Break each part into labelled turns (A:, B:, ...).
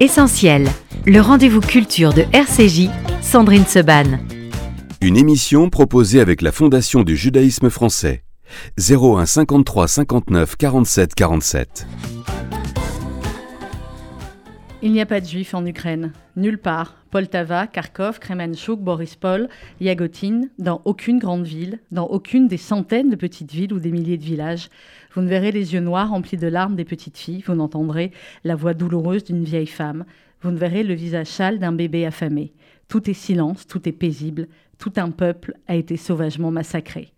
A: Essentiel, le rendez-vous culture de RCJ, Sandrine Seban.
B: Une émission proposée avec la Fondation du judaïsme français. 01 53 59 47 47.
C: Il n'y a pas de juifs en Ukraine, nulle part. Poltava, Kharkov, Kremenchuk, Borispol, Yagotin, dans aucune grande ville, dans aucune des centaines de petites villes ou des milliers de villages. Vous ne verrez les yeux noirs remplis de larmes des petites filles, vous n'entendrez la voix douloureuse d'une vieille femme, vous ne verrez le visage châle d'un bébé affamé. Tout est silence, tout est paisible, tout un peuple a été sauvagement massacré.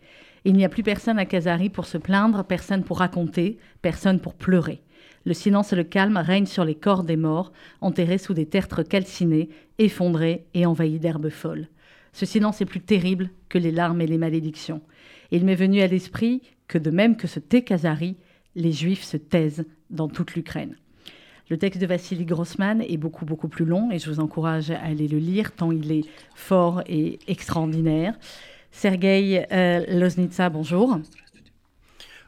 C: Il n'y a plus personne à Kazari pour se plaindre, personne pour raconter, personne pour pleurer. Le silence et le calme règnent sur les corps des morts, enterrés sous des tertres calcinés, effondrés et envahis d'herbes folles. Ce silence est plus terrible que les larmes et les malédictions. il m'est venu à l'esprit que de même que ce thé Kazari, les Juifs se taisent dans toute l'Ukraine. Le texte de Vassili Grossman est beaucoup, beaucoup plus long et je vous encourage à aller le lire tant il est fort et extraordinaire. Sergei euh, Loznitsa, bonjour.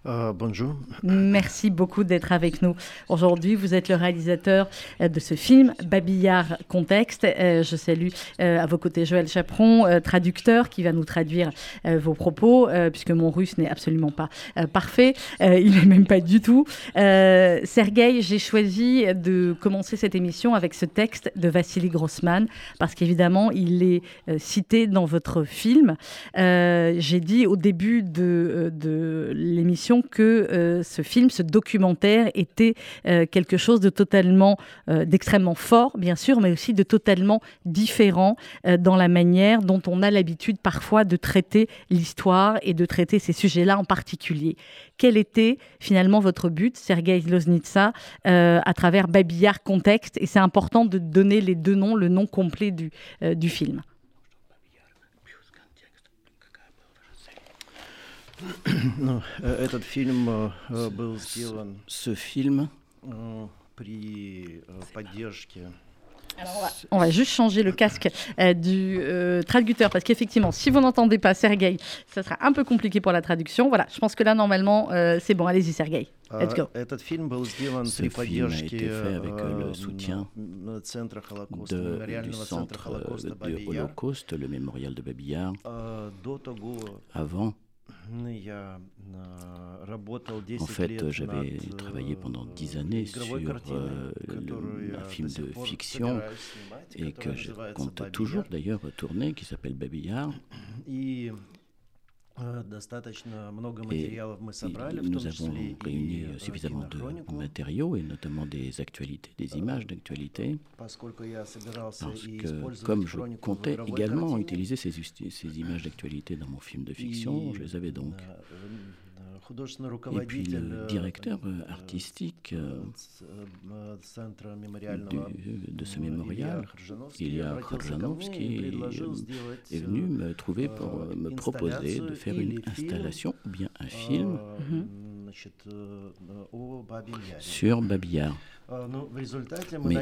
D: Euh, bonjour.
C: Merci beaucoup d'être avec nous aujourd'hui. Vous êtes le réalisateur euh, de ce film, Babillard Contexte. Euh, je salue à vos côtés Joël Chaperon, traducteur, qui va nous traduire vos propos, puisque mon russe n'est absolument pas parfait. il n'est même pas du tout. Sergueï, j'ai choisi de commencer cette émission avec ce texte de Vassili Grossman, parce qu'évidemment, il est cité dans votre film. j'ai dit au début de, de l'émission que euh, ce film, ce documentaire était euh, quelque chose de totalement, euh, d'extrêmement fort, bien sûr, mais aussi de totalement différent dans la manière dont on a l'habitude parfois de traiter l'histoire et de traiter ces sujets-là en particulier. Quel était finalement votre but, Sergei Loznitsa, à travers Babillard Contexte Et c'est important de donner les deux noms, le nom complet du, du film.
E: Ce film.
D: Alors on, va,
C: on, va, juste changer le casque euh, du euh, traducteur parce qu'effectivement, si vous n'entendez pas Sergei, ça sera un peu compliqué pour la traduction. Voilà, je pense que là, normalement, euh, c'est bon. Allez-y, Sergei. Let's go.
D: Ce film a été fait avec le soutien de,
E: du centre de Holocauste, le mémorial de Babillard. Avant, en fait, j'avais travaillé pendant dix années sur euh, un film de fiction et que je compte toujours d'ailleurs tourner, qui s'appelle Babillard.
D: Э,
E: et nous avons réuni
D: э,
E: suffisamment de matériaux et notamment des actualités, des images d'actualité, parce que comme je comptais également utiliser ces, ces images d'actualité dans mon film de fiction, je les avais donc. Et puis le directeur artistique de ce mémorial, Ilya Kharjanovski, est venu me trouver pour me proposer de faire une installation ou bien un film sur Babillard. Mais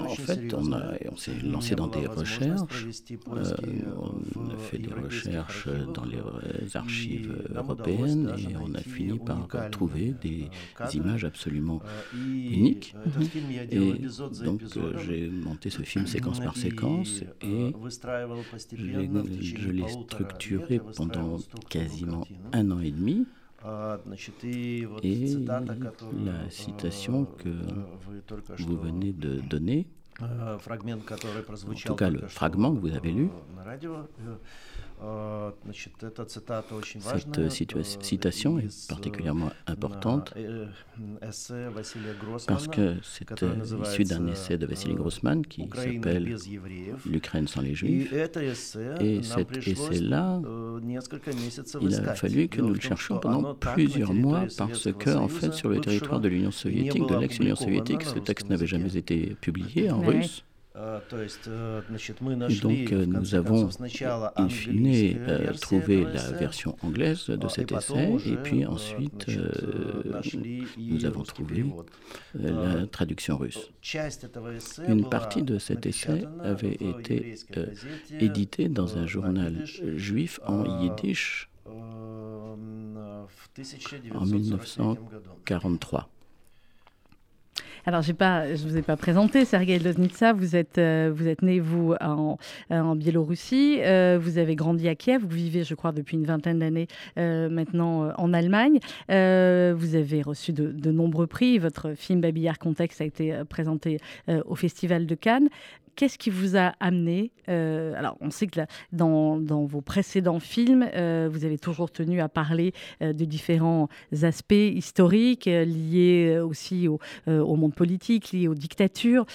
E: en fait, on, on s'est lancé dans des recherches. Euh, on a fait des recherches dans les archives européennes et on a fini par trouver des images absolument uniques. Et donc, j'ai monté ce film séquence par séquence et je l'ai structuré pendant quasiment un an et demi. Et la citation que vous venez de donner, en tout cas le fragment que vous avez lu, cette citation est particulièrement importante parce que c'est issu d'un essai de Vassili Grossman qui s'appelle L'Ukraine sans les Juifs. Et cet essai-là, il a fallu que nous le cherchions pendant plusieurs mois parce que, en fait, sur le territoire de l'Union soviétique, de l'ex-Union soviétique, ce texte n'avait jamais été publié en russe.
D: Э,
E: Et donc euh, nous avons in fine euh, trouvé la version anglaise de cet essai et puis ensuite euh, nous avons trouvé la traduction russe. Une partie de cet essai avait été éditée dans un journal juif en yiddish en 1943.
C: Alors, je ne vous ai pas présenté, Sergei Loznitsa. Vous êtes, euh, vous êtes né, vous, en, en Biélorussie. Euh, vous avez grandi à Kiev. Vous vivez, je crois, depuis une vingtaine d'années euh, maintenant en Allemagne. vous avez reçu de, nombreux prix. Votre film Babillard Contexte a été présenté au Festival de Cannes. Qu'est-ce qui vous a amené euh, Alors, on sait que dans, vos précédents films, euh, vous avez toujours tenu à parler euh, de différents aspects historiques liés aussi au, monde politique, liés aux dictatures.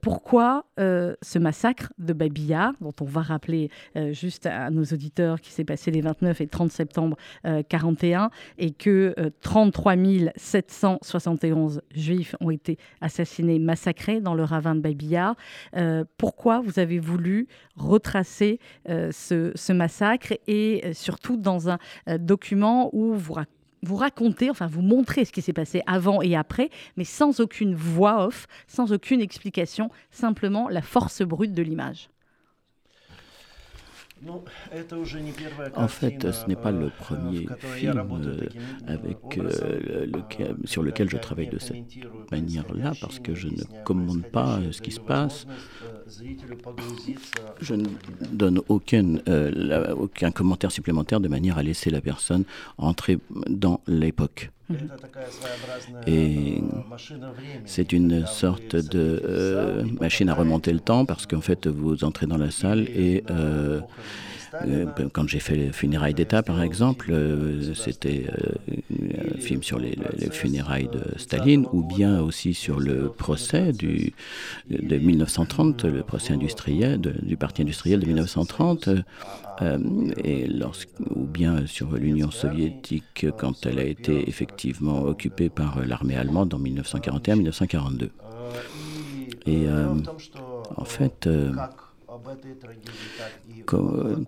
C: pourquoi ce massacre de Babilla, dont on va rappeler juste à nos auditeurs qui s'est passé les 29 et 30 septembre 41 et que 33 771 juifs ont été assassinés, massacrés dans le ravin de Babilla euh, pourquoi vous avez voulu retracer euh, ce, massacre et euh, surtout dans un document où vous, vous racontez, enfin vous montrez ce qui s'est passé avant et après, mais sans aucune voix off, sans aucune explication, simplement la force brute de l'image.
E: En fait, ce n'est pas le premier film avec, sur lequel je travaille de cette manière-là, parce que je ne commande pas ce qui se passe. Je ne donne aucun, aucun commentaire supplémentaire de manière à laisser la personne entrer dans l'époque. Et c'est une sorte de machine à remonter le temps parce qu'en fait vous entrez dans la salle et euh, quand j'ai fait les funérailles d'État, par exemple, euh, c'était euh, un film sur les, funérailles de Staline, ou bien aussi sur le procès du, de 1930, le procès industriel du Parti industriel de 1930. et ou bien sur l'Union soviétique quand elle a été effectivement occupée par l'armée allemande en 1941-1942. Et en fait,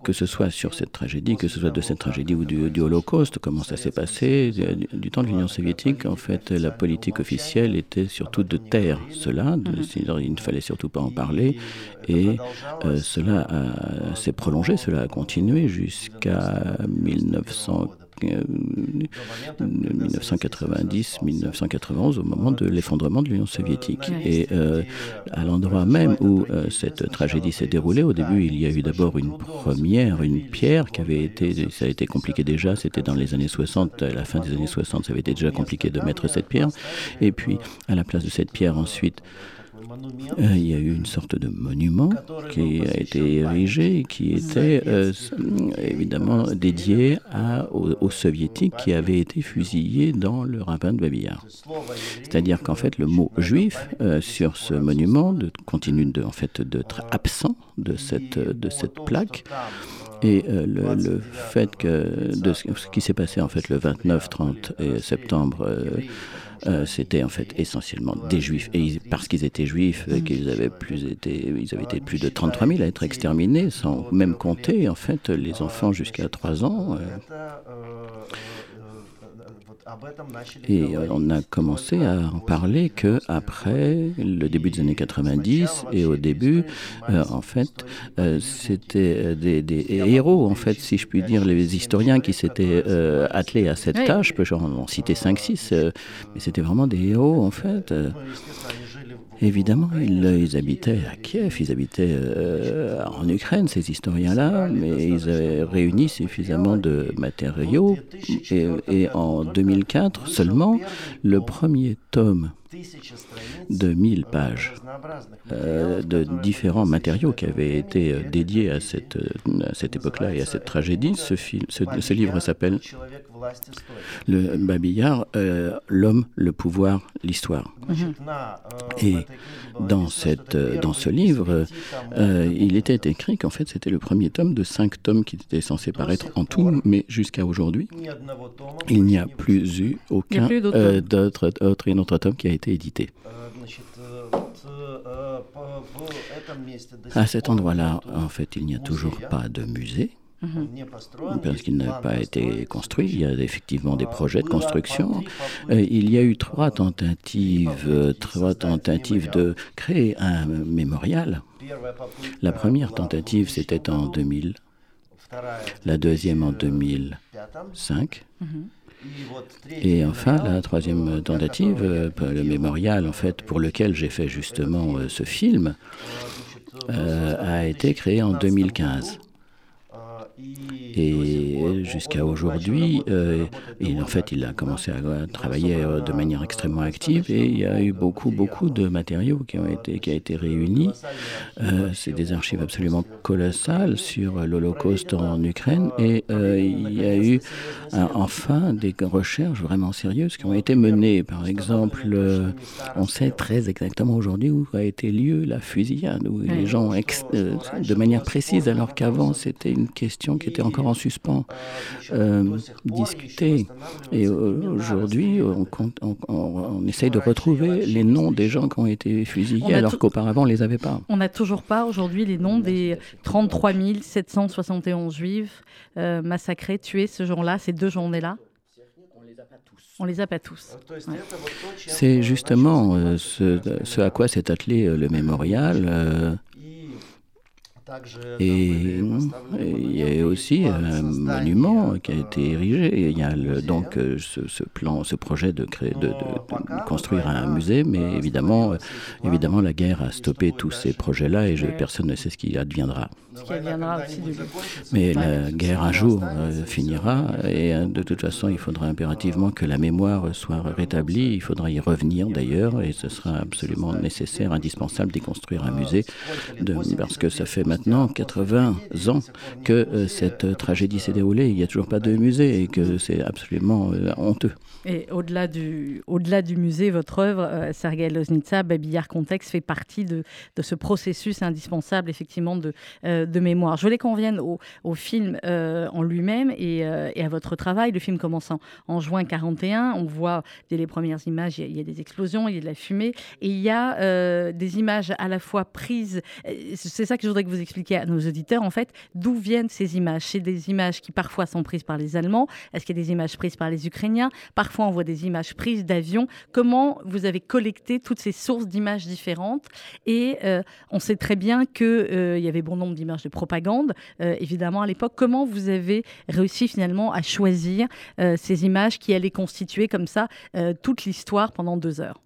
E: que, ce soit sur cette tragédie, que ce soit de cette tragédie ou du, Holocauste, comment ça s'est passé, du, temps de l'Union soviétique, en fait, la politique officielle était surtout de taire cela, il ne fallait surtout pas en parler, et euh, cela s'est prolongé, cela a continué jusqu'à 1940. 1990-1991, au moment de l'effondrement de l'Union soviétique. Et euh, à l'endroit même où euh, cette tragédie s'est déroulée, au début, il y a eu d'abord une première, une pierre qui avait été, ça a été compliqué déjà, c'était dans les années 60, à la fin des années 60, ça avait été déjà compliqué de mettre cette pierre. Et puis, à la place de cette pierre, ensuite, il y a eu une sorte de monument qui a été érigé, qui était euh, évidemment dédié aux, soviétiques qui avaient été fusillés dans le ravin de Babillard. C'est-à-dire qu'en fait, le mot juif euh, sur ce monument continue de, en fait d'être absent de cette, de cette plaque. Et le, fait que de ce qui s'est passé en fait le 29-30 septembre euh, c'était en fait essentiellement des juifs. Et parce qu'ils étaient juifs, euh, qu'ils avaient plus été, ils avaient été plus de 33 000 à être exterminés, sans même compter en fait les enfants jusqu'à 3 ans. Euh. Et on a commencé à en parler que après le début des années 90 et au début, en fait, c'était des, des, héros, en fait, si je puis dire, les historiens qui s'étaient attelés à cette tâche. Je peux en citer 5-6, mais c'était vraiment des héros, en fait. Évidemment, ils, habitaient à Kiev, ils habitaient euh, en Ukraine, ces historiens-là, mais ils avaient réuni suffisamment de matériaux. Et, en 2004 seulement, le premier tome de 1000 pages euh, de différents matériaux qui avaient été euh, dédiés à cette, époque-là et à cette tragédie. Ce, livre s'appelle Le Babillard, euh, L'homme, le pouvoir, l'histoire. Et dans, cette, dans ce livre, il était écrit qu'en fait c'était le premier tome de cinq tomes qui étaient censés paraître en tout, mais jusqu'à aujourd'hui, il n'y a plus eu aucun d'autre autre, tome qui a été édité. À cet endroit-là, en fait, il n'y a toujours pas de musée. Parce qu'il n'a pas été construit. Il y a effectivement des projets de construction. Euh, il y a eu trois tentatives, trois tentatives de créer un mémorial. La première tentative, c'était en 2000. La deuxième en 2005. Et enfin, la troisième tentative, le mémorial en fait pour lequel j'ai fait justement ce film, a été créé en 2015. E Et jusqu'à aujourd'hui, euh, en fait, il a commencé à travailler euh, de manière extrêmement active et il y a eu beaucoup, beaucoup de matériaux qui ont été, qui a été réunis. Euh, c'est des archives absolument colossales sur l'Holocauste en Ukraine et il y a eu enfin des recherches vraiment sérieuses qui ont été menées. Par exemple, on sait très exactement aujourd'hui où a été lieu la fusillade, où les gens, de manière précise, alors qu'avant c'était une question qui était encore en suspens, euh, discuté. Et aujourd'hui, on, on, essaye de retrouver les noms des gens qui ont été fusillés, alors qu'auparavant, on ne les avait pas.
C: On n'a toujours pas aujourd'hui les noms des 33 771 juifs euh, massacrés, tués ce jour-là, ces deux journées-là on les a pas tous.
E: C'est justement euh, ce, à quoi s'est attelé le mémorial. Et il y a aussi un monument qui a été érigé. Il y a donc euh, ce, plan, ce projet de, créer, de, construire un musée, mais évidemment, euh, évidemment, la guerre a stoppé tous ces projets-là et personne ne sait ce qui adviendra. Mais la guerre un jour euh, finira et de toute façon, il faudra impérativement que la mémoire soit rétablie. Il faudra y revenir d'ailleurs et ce sera absolument nécessaire, indispensable d'y construire un musée de, parce que ça fait maintenant maintenant 80 ans que euh, cette tragédie s'est déroulée. Il n'y a toujours pas de musée et que c'est absolument euh, honteux.
C: Et au-delà du, au-delà du musée, votre œuvre, euh, Sergei Loznitsa, Babillard Contexte, fait partie de, ce processus indispensable, effectivement, de, de mémoire. Je voulais qu'on vienne au, film en lui-même et, et, à votre travail. Le film commence en, juin 41. On voit dès les premières images, il y, a, des explosions, il y a de la fumée et il y a des images à la fois prises. C'est ça que je voudrais que vous expliquiez à nos auditeurs, en fait, d'où viennent ces images? C'est des images qui parfois sont prises par les Allemands. Est-ce qu'il y a des images prises par les Ukrainiens? Parfois, on voit des images prises d'avions. Comment vous avez collecté toutes ces sources d'images différentes? Et euh, on sait très bien qu'il euh, y avait bon nombre d'images de propagande, euh, évidemment, à l'époque. Comment vous avez réussi finalement à choisir ces images qui allaient constituer comme ça toute l'histoire pendant deux heures?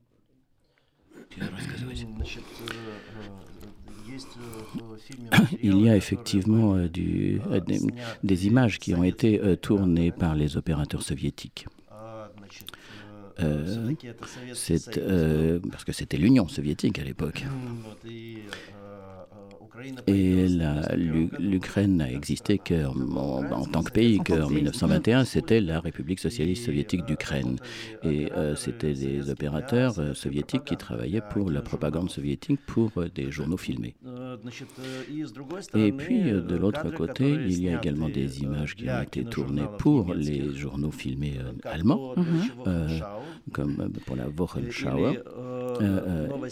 E: Il y a effectivement des, images qui ont été tournées par les opérateurs soviétiques. Parce que c'était l'Union soviétique à l'époque. Et l'Ukraine n'a existé qu'en en tant que pays qu'en 1921, c'était la République socialiste soviétique d'Ukraine. Et euh, c'était des opérateurs euh, soviétiques qui travaillaient pour la propagande soviétique pour euh, des journaux filmés. Et puis, de l'autre côté, il y a également des images qui ont été tournées pour les journaux filmés allemands, comme pour la Wochenschau.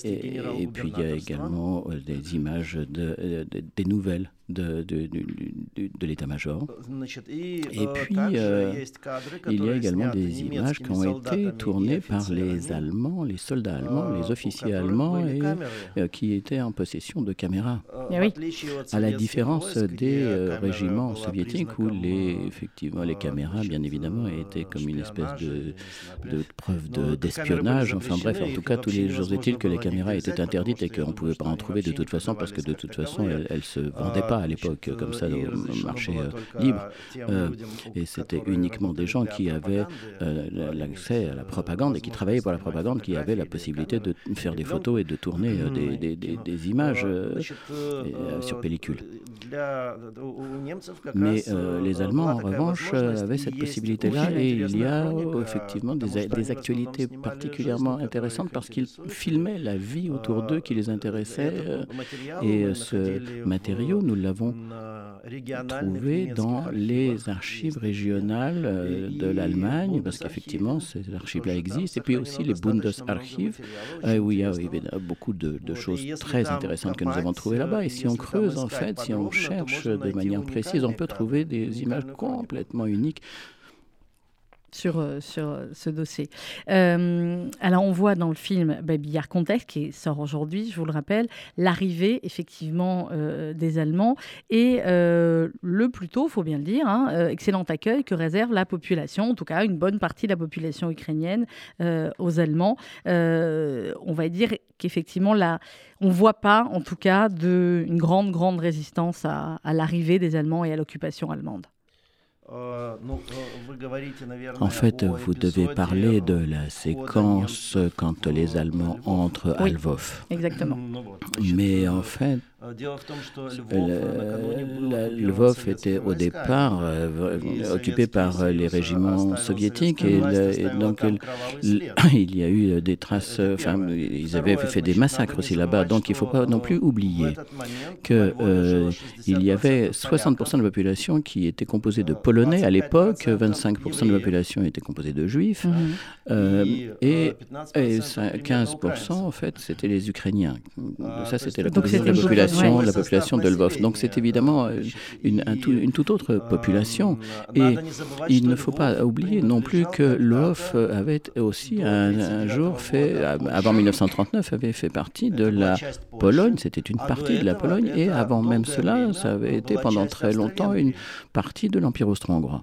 E: Et, et, puis, il y a également des images de des nouvelles de, de, de, l'état-major. Et puis, euh, il y a également des images qui ont été tournées par les Allemands, les soldats allemands, les officiers allemands, et, euh, qui étaient en possession de caméras.
C: Eh oui.
E: À la différence des régiments soviétiques où les, effectivement, les caméras, bien évidemment, étaient comme une espèce de, de preuve d'espionnage. enfin bref, en tout cas, tous les jours est-il que les caméras étaient interdites et qu'on ne pouvait pas en trouver de toute façon parce que de toute façon, elles ne se vendaient pas à l'époque comme ça le marché euh, libre. Euh, et c'était uniquement des gens qui avaient euh, l'accès à la propagande et qui travaillaient pour la propagande qui avaient la possibilité de faire des photos et de tourner des, des, des, images sur pellicule. Mais les Allemands, en revanche, avaient cette possibilité-là et il y a effectivement des, des actualités particulièrement intéressantes parce qu'ils filmaient la vie autour d'eux qui les intéressait. et ce matériau, nous l'avons trouvé dans les archives régionales de l'Allemagne, parce qu'effectivement, ces archives-là existent, et puis aussi les Bundesarchiv, euh, où il y a beaucoup de, choses très intéressantes que nous avons trouvées là-bas. Et si on creuse, en fait, si on cherche de manière précise, on peut trouver des images complètement uniques
C: sur, euh, sur euh, ce dossier. Euh, alors, on voit dans le film Babillard Contexte, qui sort aujourd'hui, je vous le rappelle, l'arrivée effectivement des Allemands et le plutôt, faut bien le dire, hein, excellent accueil que réserve la population, en tout cas une bonne partie de la population ukrainienne aux Allemands. on va dire qu'effectivement, on ne voit pas, en tout cas, de, une grande, grande résistance à l'arrivée des Allemands et à l'occupation allemande.
E: Euh, en fait, vous devez parler de la séquence quand les Allemands entrent à Lvov.
C: Exactement.
E: Mais en fait, Lvov était au départ euh, occupé par les régiments soviétiques et, donc il y a eu des traces, enfin ils avaient fait des massacres aussi là-bas, donc il ne faut pas non plus oublier qu'il euh, y avait 60% de la population qui était composée de Polonais. à l'époque, 25% de la population était composée de Juifs. Mhm. euh, et, 15% en fait c'était les Ukrainiens. Ça. c'était la composition de la population la population de Lvov. Donc c'est évidemment euh, une, une, toute autre population. Et il ne faut pas oublier non plus que Lvov avait aussi un, jour fait, avant 1939, avait fait partie de la Pologne. C'était une partie de la Pologne. Et avant même cela, ça avait été pendant très longtemps une partie de l'Empire austro-hongrois.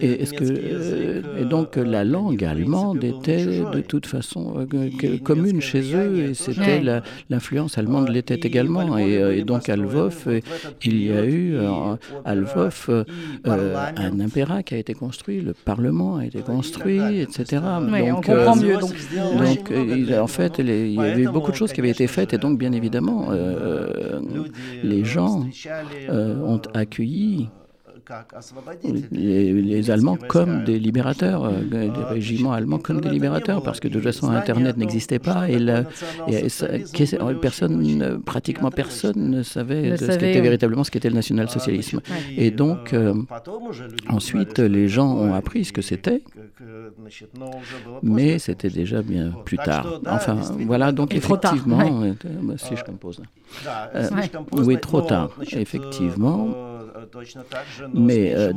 E: Et, est-ce que, euh, et donc la langue allemande était de toute façon euh, commune chez eux et c'était l'influence allemande l'était également. Euh, et, donc à Lvov, euh, il y a eu euh, à Lvov un impérat qui a été construit, le Parlement a été construit, etc.
C: donc, on comprend mieux.
E: Donc, en fait, il y avait eu beaucoup de choses qui avaient été faites et donc bien évidemment, les gens ont accueilli les, Allemands comme des libérateurs, euh, des régiments allemands comme des libérateurs, parce que de toute façon Internet n'existait pas et, personne, pratiquement personne ne savait ce qu'était véritablement ce qu'était le national-socialisme. Et donc ensuite les gens ont appris ce que c'était, mais c'était déjà bien plus tard. Enfin voilà donc effectivement, euh, si je compose. Euh, oui, trop tard, effectivement. Mais euh,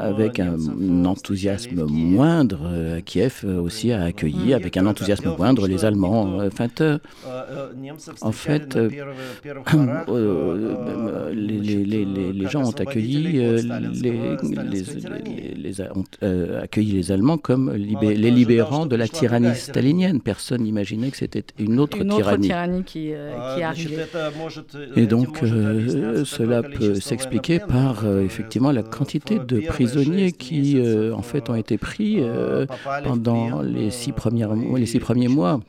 E: avec un, enthousiasme moindre, euh, Kiev aussi a accueilli avec un enthousiasme moindre les Allemands. Enfin, en fait, les, gens ont accueilli les, les, ont accueilli les Allemands comme les libérants de la tyrannie stalinienne. Personne n'imaginait que c'était une autre
C: une
E: tyrannie.
C: tyrannie qui, qui arrivait.
E: Et donc, cela peut s'expliquer par effectivement la quantité de prisonniers qui, en fait, ont été pris pendant les six, premières, les six premiers mois.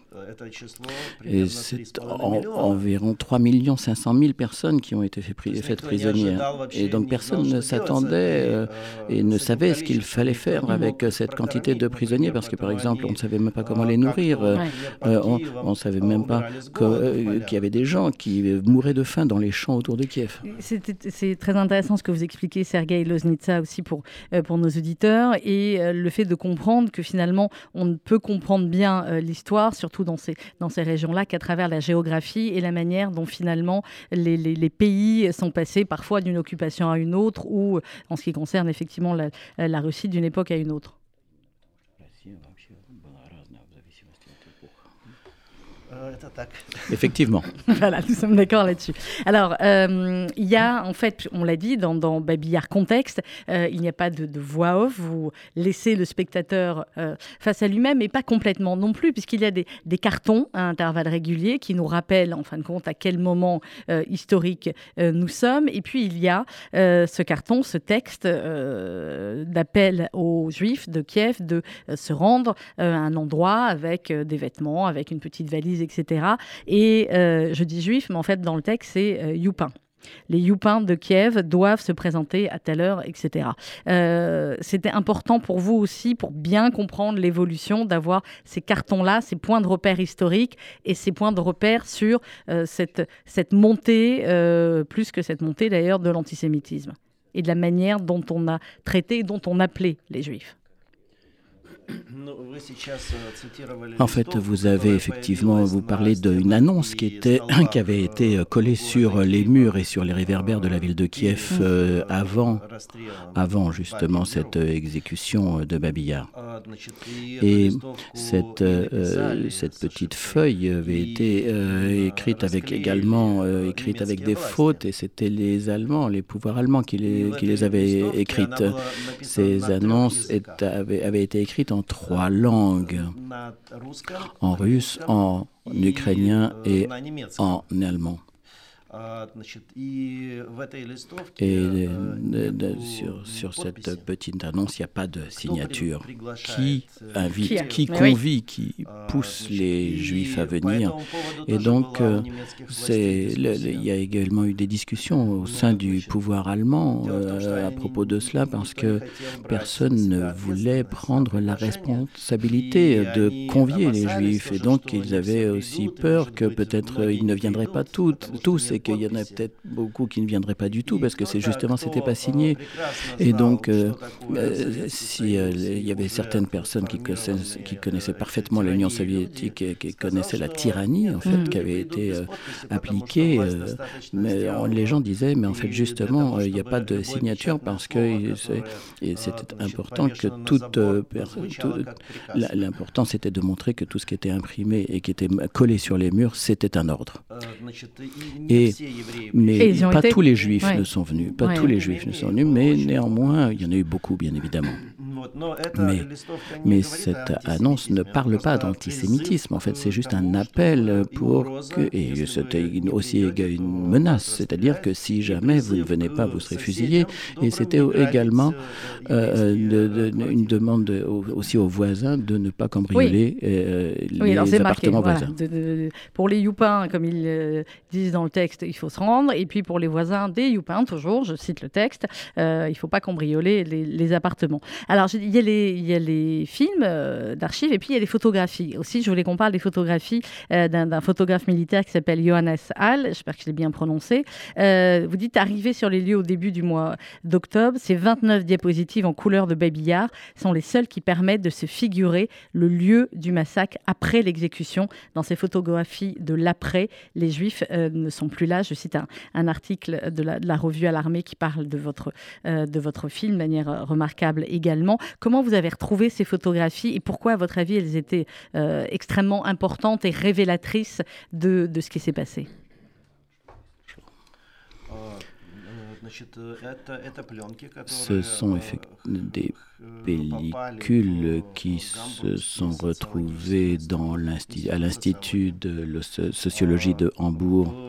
E: Et c'est environ 3 500 000 personnes qui ont été faites prisonnières. Et donc personne ne s'attendait euh, et ne savait ce qu'il fallait faire avec cette quantité de prisonniers, parce que par exemple, on ne savait même pas comment les nourrir. Euh, on ne savait même pas euh, qu'il y avait des gens qui mouraient de faim dans les champs autour de Kiev.
C: C'est très intéressant ce que vous expliquez, Sergei Loznitsa, aussi pour, pour nos auditeurs, et le fait de comprendre que finalement, on ne peut comprendre bien l'histoire, surtout dans ces, dans ces régions-là qu'à travers la géographie et la manière dont finalement les, pays sont passés parfois d'une occupation à une autre ou en ce qui concerne effectivement la Russie d'une époque à une autre.
E: Effectivement.
C: voilà, nous sommes d'accord là-dessus. Alors, euh, il y a, en fait, on l'a dit, dans, dans Babillard Contexte, euh, il n'y a pas de, voix off. Vous laissez le spectateur euh, face à lui-même, et pas complètement non plus, puisqu'il y a des, des, cartons à intervalles réguliers qui nous rappellent, en fin de compte, à quel moment historique nous sommes. Et puis, il y a ce carton, ce texte d'appel aux Juifs de Kiev de se rendre à un endroit avec des vêtements, avec une petite valise, etc. Et euh, je dis juif, mais en fait, dans le texte, c'est euh, Youpin les Youpins de Kiev doivent se présenter à telle heure, etc. Euh, c'était important pour vous aussi, pour bien comprendre l'évolution, d'avoir ces cartons-là, ces points de repère historiques et ces points de repère sur cette, cette montée, plus que cette montée d'ailleurs, de l'antisémitisme et de la manière dont on a traité, dont on appelait les Juifs.
E: En fait, vous avez effectivement, vous parlez d'une annonce qui, était, qui avait été collée sur les murs et sur les réverbères de la ville de Kiev euh, avant, avant justement cette exécution de Babillard. Et cette, euh, cette petite feuille avait été euh, écrite avec également écrite avec des fautes et c'était les Allemands, les pouvoirs allemands qui les, qui les avaient écrites. Ces annonces avaient, avaient été écrites en trois langues, en russe, en ukrainien et en allemand. Et sur, sur cette petite annonce, il n'y a pas de signature. Qui invite, qui convie, qui pousse les juifs à venir. Et donc, euh, il y a également eu des discussions au sein du pouvoir allemand euh, à propos de cela, parce que personne ne voulait prendre la responsabilité de convier les juifs. Et donc, ils avaient aussi peur que peut-être ils ne viendraient pas tous et qu'il y en a peut-être beaucoup qui ne viendraient pas du tout parce que c'est justement c'était pas signé. Et donc, euh, euh, si euh, il y avait certaines personnes qui connaissaient, qui connaissaient parfaitement l'Union soviétique et qui connaissaient la tyrannie en fait mm. qui avait été appliquée, mais les gens disaient mais en fait justement il n'y a pas de signature parce que c'était important que toute, l'important c'était de montrer que tout ce qui était imprimé et qui était collé sur les murs c'était un ordre. Et mais pas tous les juifs ne sont venus. Pas tous les juifs ne sont venus, mais néanmoins, il y en a eu beaucoup, bien évidemment. Mais, mais cette annonce ne parle pas d'antisémitisme. En fait, c'est juste un appel pour que. Et c'était aussi une menace. C'est-à-dire que si jamais vous ne venez pas, vous serez fusillé. Et c'était également euh, une demande aussi aux voisins de ne pas cambrioler euh, les appartements voisins.
C: pour les youpins, comme ils euh, disent dans le texte, il faut se rendre. Et puis pour les voisins des youpins, toujours, je cite le texte, il ne faut pas cambrioler les, les appartements. Alors, il y a les, films euh, d'archives et puis il y a les photographies. Aussi, je voulais qu'on parle des photographies euh, d'un photographe militaire qui s'appelle Johannes Hall. J'espère que je l'ai bien prononcé. Euh, vous dites arriver sur les lieux au début du mois d'octobre. Ces 29 diapositives en couleur de babillard sont les seules qui permettent de se figurer le lieu du massacre après l'exécution. Dans ces photographies de l'après, les Juifs ne sont plus là. Je cite un, article de la, de la, revue à l'armée qui parle de votre, de votre film de manière remarquable également. Comment vous avez retrouvé ces photographies et pourquoi, à votre avis, elles étaient euh, extrêmement importantes et révélatrices de, de ce qui s'est passé?
E: Ce sont des pellicules qui se sont retrouvées dans à l'Institut de sociologie de Hambourg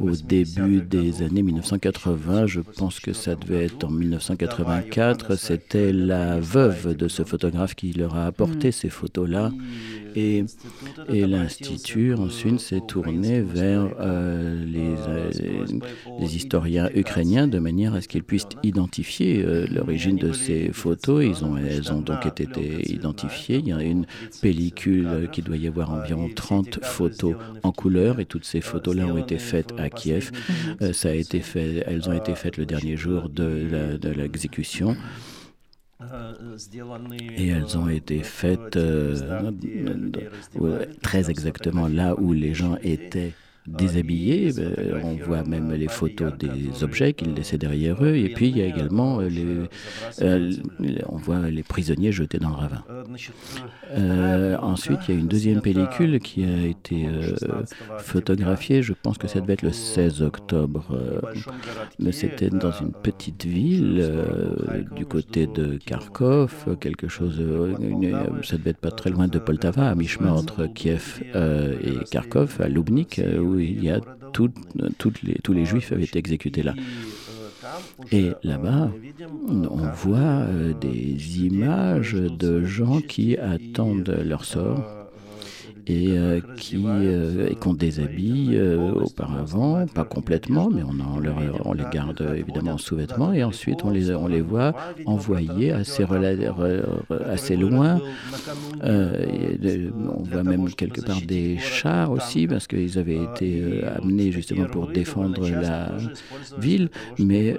E: au début des années 1980. Je pense que ça devait être en 1984. C'était la veuve de ce photographe qui leur a apporté ces photos-là. Et, et l'Institut ensuite s'est tourné vers euh, les, euh, les, historiens ukrainiens de manière à ce qu'ils puissent identifier euh, l'origine de ces photos. Ils ont, elles ont donc été identifiées. Il y a une pellicule qui doit y avoir environ 30 photos en couleur et toutes ces photos-là ont été faites à Kiev. ça a été fait, elles ont été faites le dernier jour de l'exécution. Et elles ont été faites euh, très exactement là où les gens étaient déshabillés. Euh, on voit même les photos des objets qu'ils laissaient derrière eux. Et puis il y a également euh, les, on voit les prisonniers jetés dans le ravin. ensuite, il y a une deuxième pellicule qui a été photographiée. Je pense que ça devait être le 16 octobre. mais c'était dans une petite ville du côté de Kharkov, quelque chose. ça devait être pas très loin de Poltava, à mi-chemin entre Kiev et Kharkov, à Lubnik, où il y a les, tous les juifs avaient été exécutés là. Et là-bas, on voit euh, des images de gens qui attendent leur sort et euh, qui euh, et qu'on déshabille auparavant, pas complètement, mais on, on les garde évidemment en sous-vêtements et ensuite on les, on les voit envoyés assez, loin. on voit même quelque part des chars aussi parce qu'ils avaient été amenés justement pour défendre la ville, mais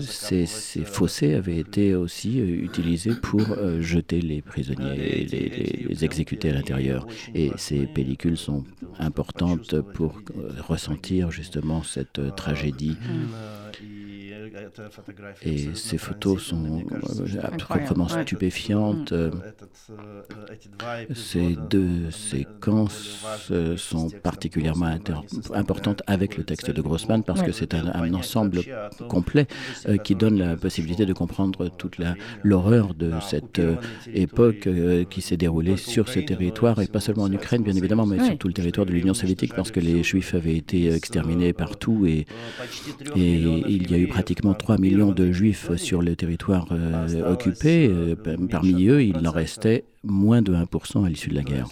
E: ces, ces, fossés avaient été aussi utilisés pour jeter les prisonniers et les, les exécuter à l'intérieur. Et ces pellicules sont importantes pour ressentir justement cette tragédie. Et ces photos sont proprement stupéfiantes. Ces deux séquences sont particulièrement importantes avec le texte de Grossman parce que c'est un, ensemble complet qui donne la possibilité de comprendre toute l'horreur de cette époque qui s'est déroulée sur ce territoire et pas seulement en Ukraine bien évidemment mais sur tout le territoire de l'Union soviétique parce que les juifs avaient été exterminés partout et, et il y a eu pratiquement 3 millions de juifs sur le territoire euh, occupé. Euh, parmi eux, il en restait moins de 1% à l'issue de la guerre.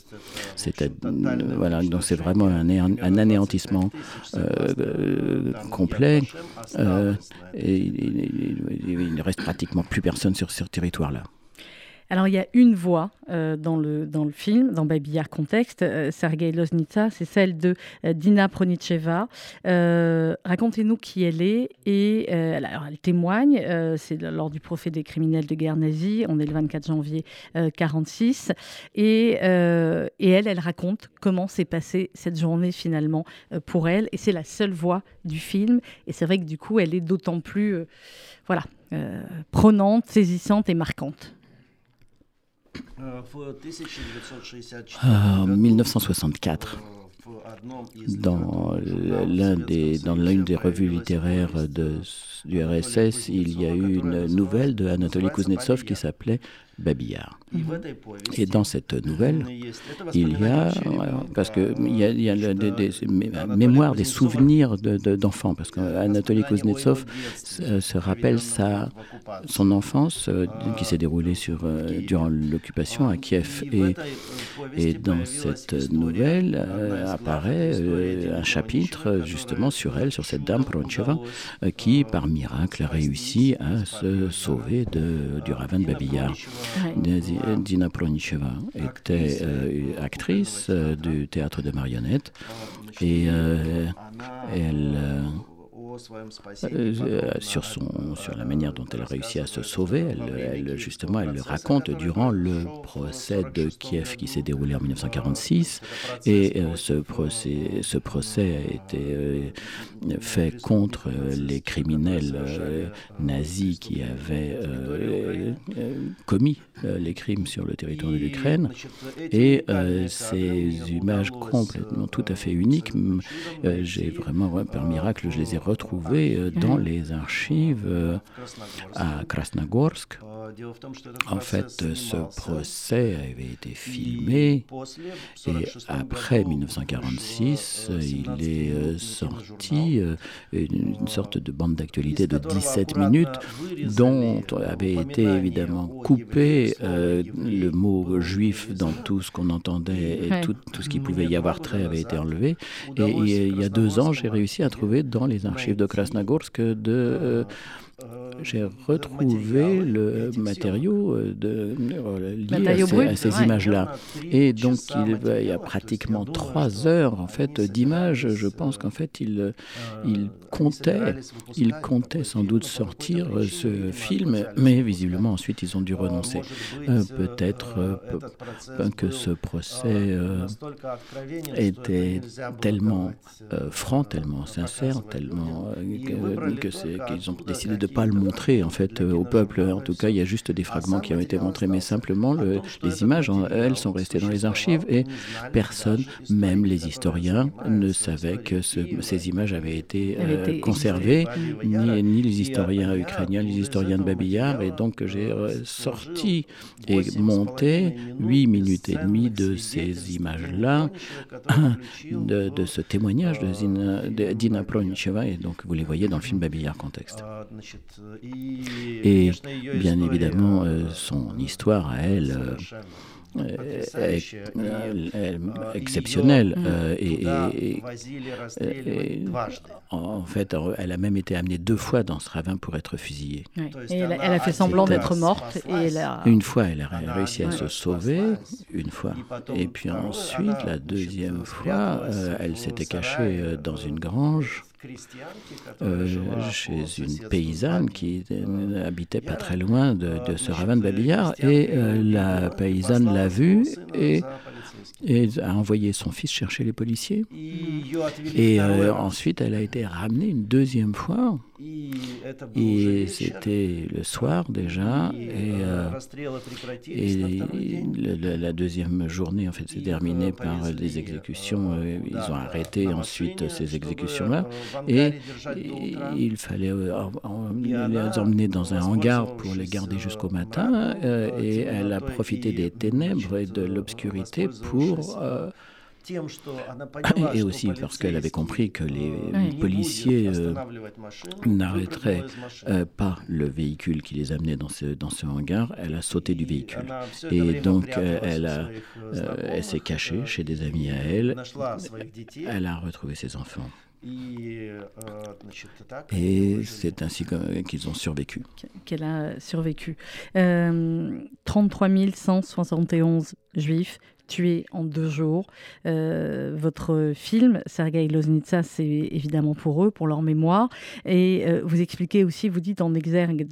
E: C'est voilà, donc c'est vraiment un, anéantissement euh, complet. et il ne reste pratiquement plus personne sur ce territoire-là.
C: Alors, il y a une voix euh, dans, le, dans le film, dans Babillard Contexte, euh, Sergei Loznitsa, c'est celle de euh, Dina Pronicheva. Racontez-nous qui elle est. Et alors, elle témoigne, c'est lors du procès des criminels de guerre nazie, on est le 24 janvier 1946. Et, et elle, elle raconte comment s'est passée cette journée finalement pour elle. Et c'est la seule voix du film. Et c'est vrai que du coup, elle est d'autant plus voilà, prenante, saisissante et marquante.
E: En 1964, dans l'une des revues littéraires du RSS, il y a eu une nouvelle de Anatoly Kuznetsov qui s'appelait Babillard. Et dans cette nouvelle, il y a, parce qu'il y a, il y a des, mémoires, des souvenirs d'enfants, parce qu'Anatoly Kuznetsov se, rappelle sa, son enfance euh, qui s'est déroulée sur, euh, durant l'occupation à Kiev. Et, et dans cette nouvelle euh, apparaît un chapitre justement sur elle, sur cette dame Proncheva, qui par miracle a réussi à se sauver de, du ravin de Babillard. Dina Pronicheva était euh, actrice euh, du théâtre de marionnettes. Et euh, elle euh, sur, son, sur la manière dont elle a réussi à se sauver. Elle, justement, elle le raconte durant le procès de Kiev qui s'est déroulé en 1946. Et euh, ce, procès, ce procès a été euh, fait contre les criminels nazis qui avaient commis les crimes sur le territoire de l'Ukraine. Et ces images complètement tout à fait uniques, j'ai vraiment, par miracle, je les ai retrouvées euh, dans les archives euh, à Krasnogorsk. En fait, ce procès avait été filmé et après 1946, il est euh, sorti une sorte de bande d'actualité de 17 minutes dont avait été évidemment coupé le mot juif dans tout ce qu'on entendait et tout, tout ce qui pouvait y avoir trait avait été enlevé. Et il y a deux ans, j'ai réussi à trouver dans les archives de Krasnogorsk de euh, j'ai retrouvé le matériau euh, de, euh, lié à ces, images-là. Et donc, il, y a pratiquement trois heures en fait, d'images. Je pense qu'en fait, il, il, comptait, il comptait sans doute sortir ce film, mais visiblement, ensuite, ils ont dû renoncer. Peut-être que ce procès était tellement franc, tellement sincère, tellement que, qu'ils ont décidé de pas le montrer en fait euh, au peuple. En tout cas, il y a juste des fragments qui ont été montrés, mais simplement les images, elles, sont restées dans les archives et personne, même les historiens, ne savait que ces images avaient été euh, conservées, ni, ni, les historiens ukrainiens, les historiens de Babillard. Et donc, j'ai sorti et monté huit minutes et demie de ces images-là, de, ce témoignage de, Dina Pronicheva. Et donc, vous les voyez dans le film Babillard Contexte. Et bien évidemment, euh, son histoire à elle exceptionnelle. et, en fait, elle a même été amenée deux fois dans ce ravin pour être fusillée.
C: Et elle, a fait semblant d'être morte. Et
E: Une fois, elle a réussi à se sauver, une fois. Et puis ensuite, la deuxième fois, elle s'était cachée dans une grange euh, chez une paysanne qui habitait pas très loin de, ce ravin de Babillard et euh, la paysanne l'a vue et, et, a envoyé son fils chercher les policiers. Et euh, ensuite, elle a été ramenée une deuxième fois et c'était le soir déjà. Et, euh, la deuxième journée, en fait, s'est terminée par des exécutions. Euh, ils ont arrêté ensuite ces exécutions-là. Et, il fallait les emmener dans un hangar pour les garder jusqu'au matin. et elle a profité des ténèbres et de l'obscurité pour et aussi parce qu'elle avait compris que les policiers euh, n'arrêteraient euh, pas le véhicule qui les amenait dans ce, dans ce hangar, elle a sauté du véhicule. Et donc euh, elle, a, elle s'est cachée chez des amis à elle. Elle a retrouvé ses enfants. Et c'est ainsi qu'ils ont survécu.
C: Qu'elle a survécu. 33 171 juifs tué en deux jours. Euh, votre film, Sergei Loznitsa, c'est évidemment pour eux, pour leur mémoire. Et euh, vous expliquez aussi, vous dites en exergue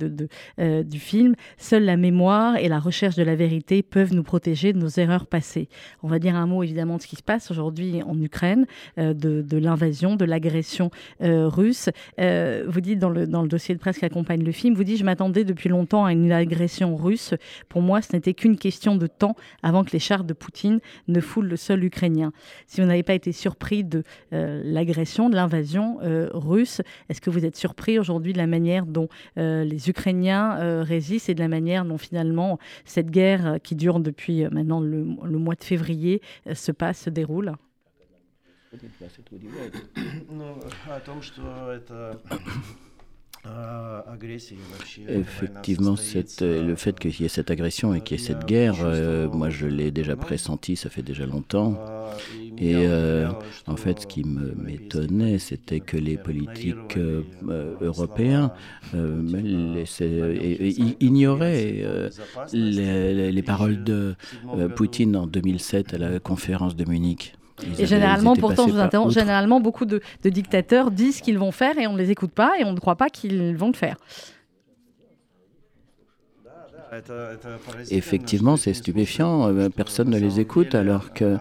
C: euh, du film, seule la mémoire et la recherche de la vérité peuvent nous protéger de nos erreurs passées. On va dire un mot évidemment de ce qui se passe aujourd'hui en Ukraine, de, de l'invasion, de l'agression russe. vous dites dans le, dans le dossier de presse qui accompagne le film, vous dites, je m'attendais depuis longtemps à une agression russe. Pour moi, ce n'était qu'une question de temps avant que les chars de Poutine ne foule le sol ukrainien. Si vous n'avez pas été surpris de euh, l'agression, de l'invasion euh, russe, est-ce que vous êtes surpris aujourd'hui de la manière dont euh, les Ukrainiens résistent et de la manière dont finalement cette guerre qui dure depuis maintenant le, mois de février se passe, se déroule?
E: Effectivement, le fait qu'il y ait cette agression et qu'il y ait cette guerre, euh, moi je l'ai déjà pressenti, ça fait déjà longtemps. Et euh, en fait, ce qui m'étonnait, c'était que les politiques euh, européens ignoraient les, les, paroles de Poutine en 2007 à la conférence de Munich
C: et généralement, pourtant, je vous interromps, généralement, beaucoup de, dictateurs disent qu'ils vont faire et on ne les écoute pas et on ne croit pas qu'ils vont le faire.
E: Effectivement, c'est stupéfiant. Euh, personne ne les écoute alors que,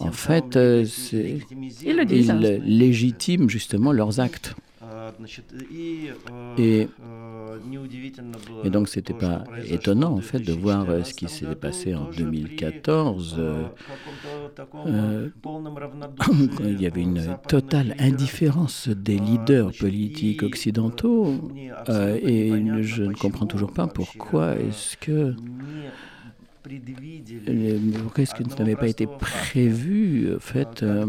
E: en fait, euh,
C: ils, le disent. ils
E: légitiment justement leurs actes. Et et donc, c'était pas étonnant, en fait, de voir euh, ce qui s'est passé en 2014. Euh, euh, il y avait une totale indifférence des leaders politiques occidentaux. et je ne comprends toujours pas pourquoi est-ce que Qu'est-ce qui n'avait pas été prévu, en fait, euh,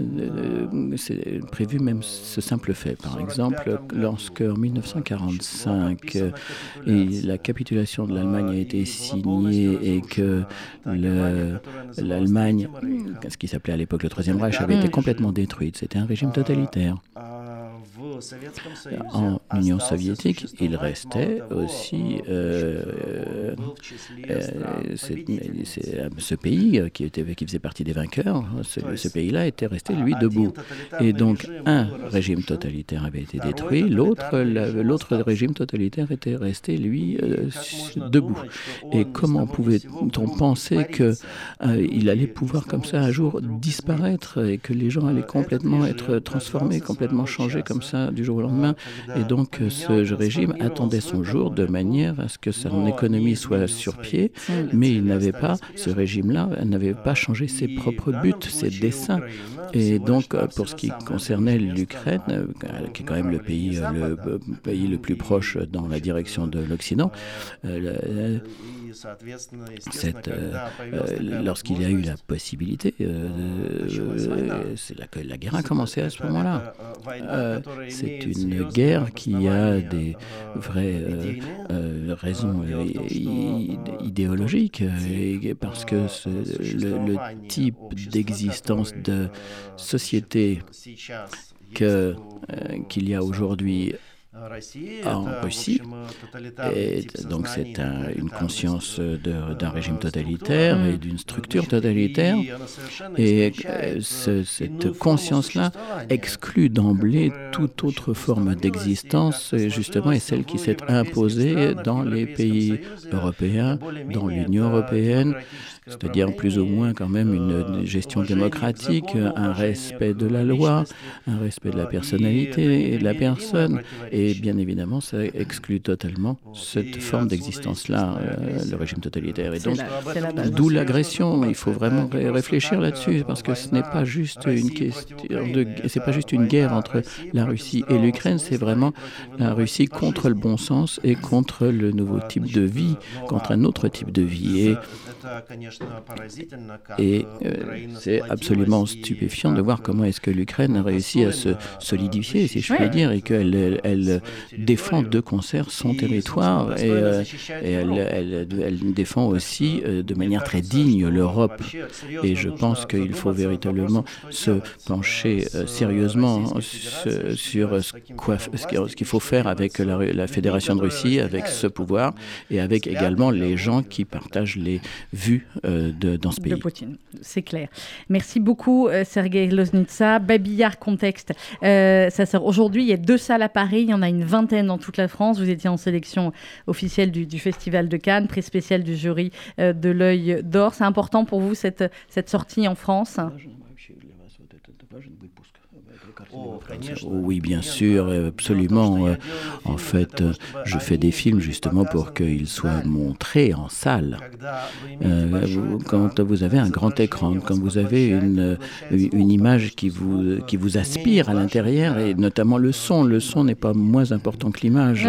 E: euh, c'est prévu même ce simple fait. Par exemple, lorsque en 1945 la capitulation de l'Allemagne a été signée et que l'Allemagne, ce qui s'appelait à l'époque le Troisième Reich, avait été complètement détruite, c'était un régime totalitaire. En Union soviétique, il restait aussi euh, euh, ce pays qui, était, qui faisait partie des vainqueurs. Ce, pays-là était resté, lui, debout. Et donc, un régime totalitaire avait été détruit, l'autre, l'autre régime totalitaire était resté, lui, euh, debout. Et comment pouvait-on penser qu'il allait pouvoir comme ça un jour disparaître et que les gens allaient complètement être transformés, complètement changés comme ça du jour au lendemain. Et donc ce régime attendait son jour de manière à ce que son économie soit sur pied, mais il n'avait pas, ce régime-là n'avait pas changé ses propres buts, ses desseins. Et donc pour ce qui concernait l'Ukraine, euh, qui est quand même le pays, euh, le pays le plus proche dans la direction de l'Occident, euh, cette, euh, euh, lorsqu'il y a eu la possibilité, euh, c'est là que la guerre a commencé à ce moment-là. c'est une guerre qui a des vraies raisons idéologiques, parce que le, type d'existence de société qu'il y a aujourd'hui en Russie. Et donc c'est une conscience d'un régime totalitaire et d'une structure totalitaire. Et cette conscience-là exclut d'emblée toute autre forme d'existence, justement, et celle qui s'est imposée dans les pays européens, dans l'Union européenne, c'est-à-dire plus ou moins quand même une gestion démocratique, un respect de la loi, un respect de la personnalité et de la personne. Et bien évidemment, ça exclut totalement cette forme d'existence-là, euh, le régime totalitaire. Et donc, d'où l'agression. Il faut vraiment réfléchir là-dessus, parce que ce n'est pas juste une question de, c'est pas juste une guerre entre la Russie et l'Ukraine, c'est vraiment la Russie contre le bon sens et contre le nouveau type de vie, contre un autre type de vie. Et et euh, c'est absolument stupéfiant de voir comment est-ce que l'Ukraine a réussi à se solidifier, si je puis dire, et qu'elle elle, défend de concert son territoire et, euh, elle, elle, défend aussi euh, de manière très digne l'Europe. Et je pense qu'il faut véritablement se pencher sérieusement sur ce qu'il faut faire avec la, la Fédération de Russie, avec ce pouvoir et avec également les gens qui partagent les vues de, dans ce pays.
C: De Poutine, c'est clair. Merci beaucoup, euh, Sergei Loznitsa. Babillard Contexte, euh, ça sert aujourd'hui. Il y a deux salles à Paris, il y en a une vingtaine dans toute la France. Vous étiez en sélection officielle du, Festival de Cannes, prix spécial du jury euh, de l'œil d'or. C'est important pour vous cette, cette sortie en France?
E: Oui, bien sûr, absolument. En fait, je fais des films justement pour qu'ils soient montrés en salle. Euh, quand vous avez un grand écran, quand vous avez une, une image qui vous, qui vous aspire à l'intérieur, et notamment le son, le son n'est pas moins important que l'image.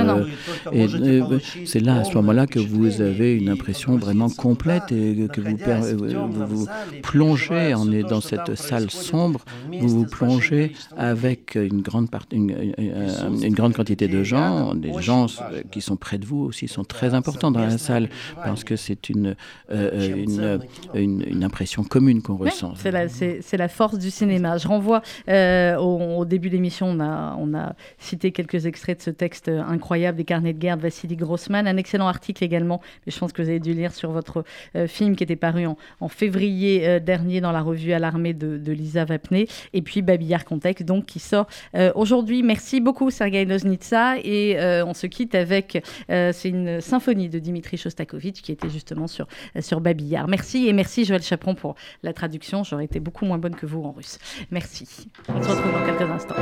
E: Et euh, c'est là, à ce moment-là, que vous avez une impression vraiment complète et que vous, vous, vous plongez en, dans cette salle sombre, vous vous plongez avec une grande, une, une, grande quantité de gens, des gens qui sont près de vous aussi sont très importants dans la salle parce que c'est une, euh, une, une, impression commune qu'on ressent.
C: C'est la, la, force du cinéma. Je renvoie euh, au, début de l'émission, on a, on a cité quelques extraits de ce texte incroyable des carnets de guerre de Vassili Grossman, un excellent article également, mais je pense que vous avez dû lire sur votre euh, film qui était paru en, en février dernier dans la revue à l'armée de, de Lisa Vapné, et puis Babillard Contexte, donc qui sort euh, aujourd'hui. Merci beaucoup, Sergei Loznitsa. Et euh, on se quitte avec euh, c'est une symphonie de Dimitri Shostakovich qui était justement sur, sur Babillard. Merci et merci, Joël Chaperon, pour la traduction. J'aurais été beaucoup moins bonne que vous en russe. Merci. On se retrouve dans quelques instants.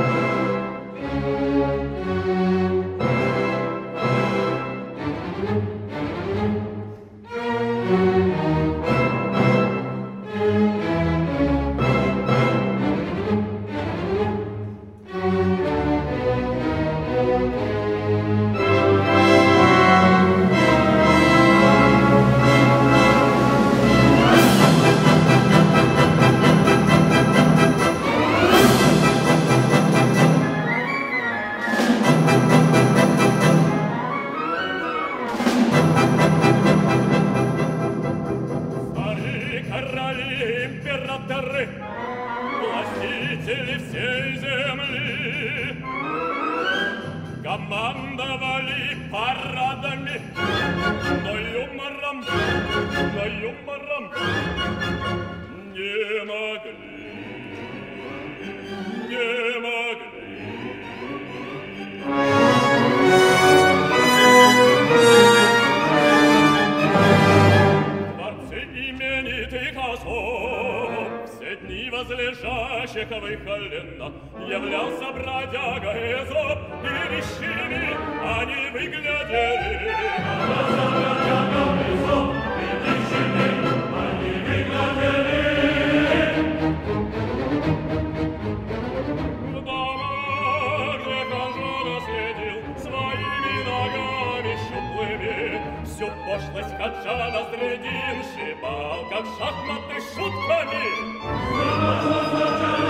F: командовали парадами. Но юмором, но юмором не могли, не могли. Дворцы именитый Козлов Все дни возлежащих выхоленно Являлся бродяга Эзоп и вещами Они выглядели. Являлся
G: бродяга Эзоп пошлость хаджа на разрядивши бал, как шахматы шутками. Замазал